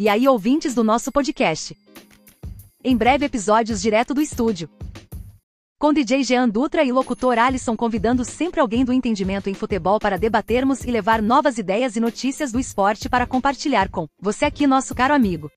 E aí, ouvintes do nosso podcast. Em breve, episódios direto do estúdio. Com DJ Jean Dutra e locutor Alisson convidando sempre alguém do entendimento em futebol para debatermos e levar novas ideias e notícias do esporte para compartilhar com você aqui, nosso caro amigo.